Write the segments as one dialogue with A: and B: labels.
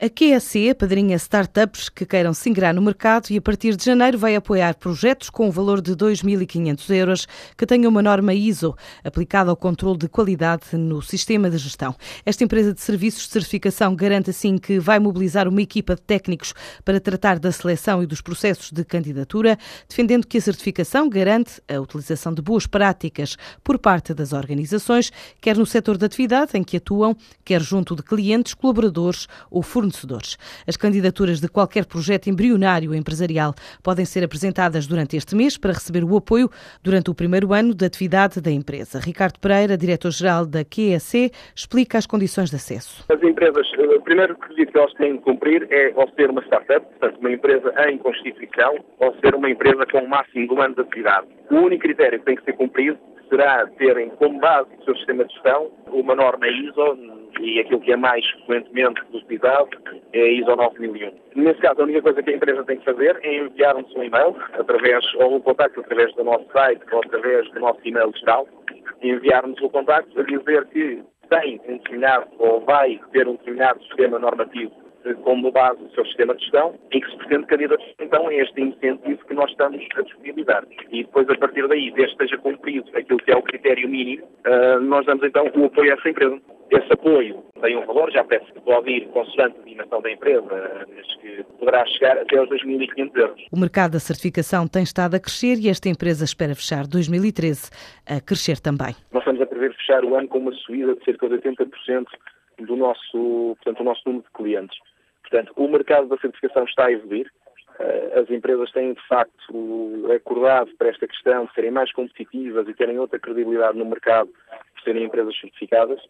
A: A QSE padrinha startups que queiram se ingrar no mercado e a partir de janeiro vai apoiar projetos com o um valor de 2.500 euros que tenham uma norma ISO aplicada ao controle de qualidade no sistema de gestão. Esta empresa de serviços de certificação garante assim que vai mobilizar uma equipa de técnicos para tratar da seleção e dos processos de candidatura, defendendo que a certificação garante a utilização de boas práticas por parte das organizações, quer no setor de atividade em que atuam, quer junto de clientes, colaboradores ou fornecedores fornecedores. As candidaturas de qualquer projeto embrionário empresarial podem ser apresentadas durante este mês para receber o apoio durante o primeiro ano de atividade da empresa. Ricardo Pereira, diretor-geral da QEC, explica as condições de acesso.
B: As empresas, eh, o primeiro requisito que elas têm de cumprir é ou ser uma startup, portanto uma empresa em constituição, ou ser uma empresa com o máximo de um ano de atividade. O único critério que tem que ser cumprido será terem como base do seu sistema de gestão uma norma ISO e aquilo que é mais frequentemente utilizado é a ISO 9001. Nesse caso, a única coisa que a empresa tem que fazer é enviar-nos um e-mail, através, ou um contacto através do nosso site ou através do nosso e-mail geral, enviar-nos o contacto a dizer que tem um determinado ou vai ter um determinado sistema normativo como base do seu sistema de gestão e que se pretende candidatar então a este incentivo que nós estamos a disponibilizar. E depois, a partir daí, desde que esteja cumprido aquilo que é o critério mínimo, uh, nós damos então o apoio a essa empresa. Esse apoio tem um valor, já parece que pode ir consoante a dimensão da empresa, mas que poderá chegar até aos 2.500 euros.
A: O mercado da certificação tem estado a crescer e esta empresa espera fechar 2013 a crescer também.
B: Nós estamos a prever fechar o ano com uma subida de cerca de 80% do nosso, portanto, do nosso número de clientes. Portanto, o mercado da certificação está a evoluir. Eh, as empresas têm, de facto, acordado para esta questão de serem mais competitivas e terem outra credibilidade no mercado por serem empresas certificadas.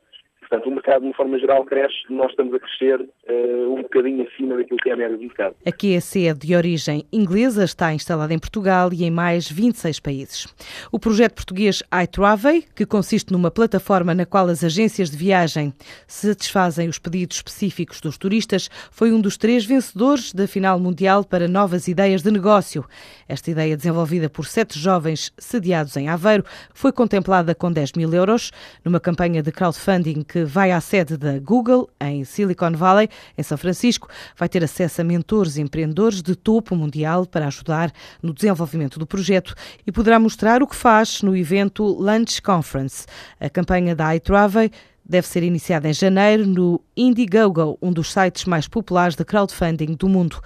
B: Portanto, o mercado, de uma forma geral, cresce, nós estamos a crescer uh, um bocadinho acima daquilo que é a média do mercado.
A: A QEC é de origem inglesa, está instalada em Portugal e em mais 26 países. O projeto português iTravel, que consiste numa plataforma na qual as agências de viagem satisfazem os pedidos específicos dos turistas, foi um dos três vencedores da final mundial para novas ideias de negócio. Esta ideia, desenvolvida por sete jovens sediados em Aveiro, foi contemplada com 10 mil euros numa campanha de crowdfunding que que vai à sede da Google, em Silicon Valley, em São Francisco. Vai ter acesso a mentores e empreendedores de topo mundial para ajudar no desenvolvimento do projeto e poderá mostrar o que faz no evento Lunch Conference. A campanha da iTravel deve ser iniciada em janeiro no Indiegogo, um dos sites mais populares de crowdfunding do mundo.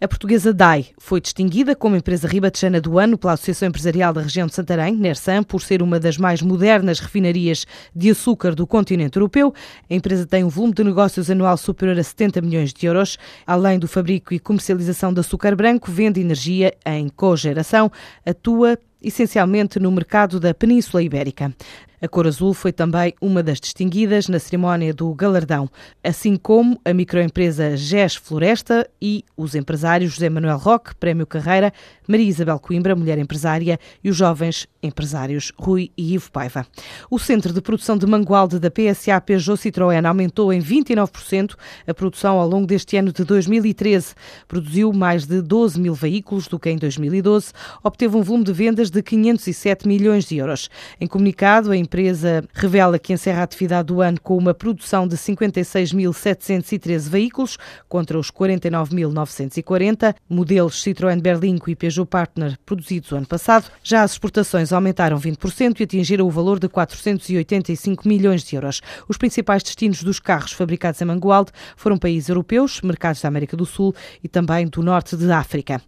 A: A portuguesa DAI foi distinguida como empresa ribatejana do ano pela Associação Empresarial da Região de Santarém, NERSAM, por ser uma das mais modernas refinarias de açúcar do continente europeu. A empresa tem um volume de negócios anual superior a 70 milhões de euros. Além do fabrico e comercialização de açúcar branco, vende energia em cogeração, atua essencialmente no mercado da Península Ibérica. A cor azul foi também uma das distinguidas na cerimónia do galardão, assim como a microempresa GES Floresta e os empresários José Manuel Roque, Prémio Carreira, Maria Isabel Coimbra, mulher empresária, e os jovens empresários Rui e Ivo Paiva. O centro de produção de mangualde da PSA Peugeot Citroën aumentou em 29% a produção ao longo deste ano de 2013. Produziu mais de 12 mil veículos do que em 2012, obteve um volume de vendas de 507 milhões de euros. Em comunicado, a empresa revela que encerra a atividade do ano com uma produção de 56.713 veículos contra os 49.940 modelos Citroën Berlingo e Peugeot Partner produzidos o ano passado. Já as exportações aumentaram 20% e atingiram o valor de 485 milhões de euros. Os principais destinos dos carros fabricados em Mangualde foram países europeus, mercados da América do Sul e também do norte de África.